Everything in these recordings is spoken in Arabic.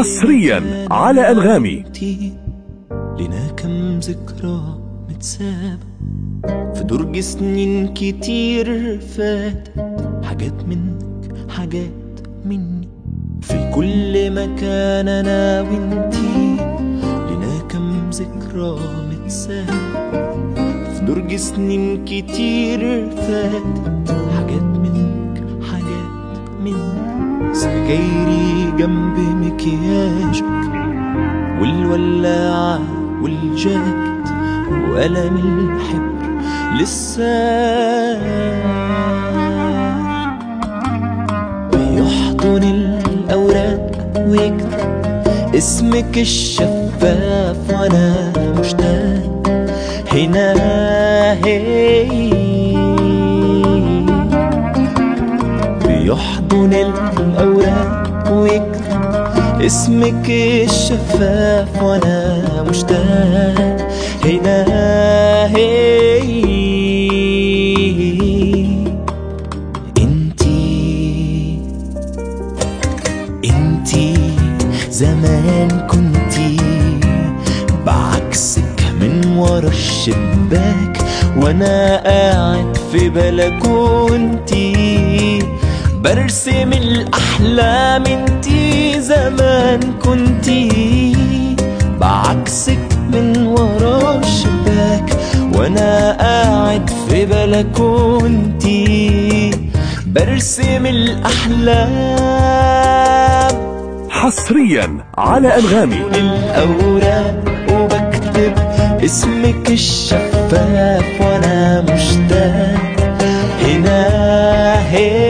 حصريا على أنغامي لنا كم ذكرى متسابة في درج سنين كتير فاتت. حاجات منك حاجات مني. في كل مكان أنا وأنتي. لنا كم ذكرى متسابة في درج سنين كتير فاتت. حاجات منك حاجات مني. سجايري جنب مكياجك والولاعة والجاكيت وقلم الحبر لسه بيحضن الأوراق ويكتب اسمك الشفاف وأنا مشتاق. هنا هي. بيحضن الأوراق اسمك الشفاف وأنا مشتاق. هنا هي. انتي انتي زمان كنتي بعكسك من ورا الشباك وأنا قاعد في بلكونتي برسم الأحلام انتي زمان كنتي بعكسك من ورا الشباك وأنا قاعد في بلكونتي. برسم الأحلام. حصريا على أنغامي. الأوراق وبكتب اسمك الشفاف وأنا مشتاق. هنا هي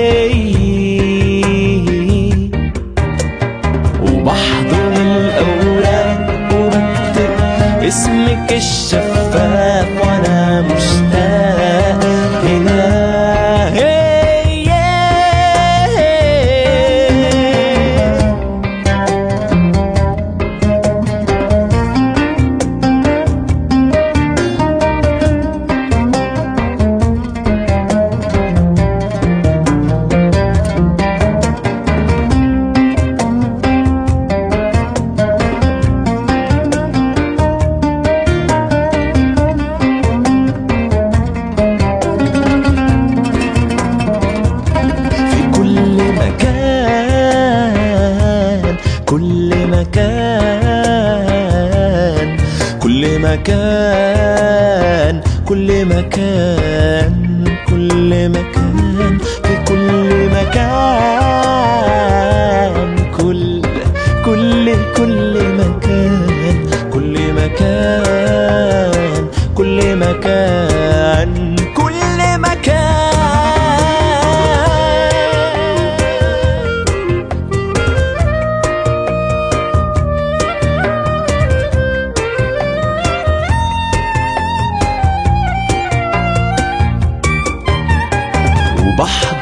اسمك مكان. كل مكان كل مكان كل مكان في كل مكان. كل كل كل مكان كل مكان كل مكان.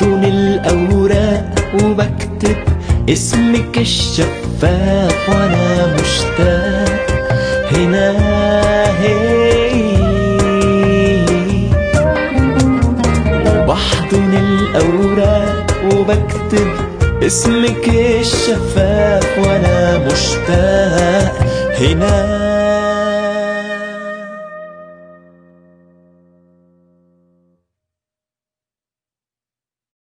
وبحضن الأوراق وبكتب اسمك الشفاف وأنا مشتاق. هنا هي. وبحضن الأوراق وبكتب اسمك الشفاف وأنا مشتاق. هنا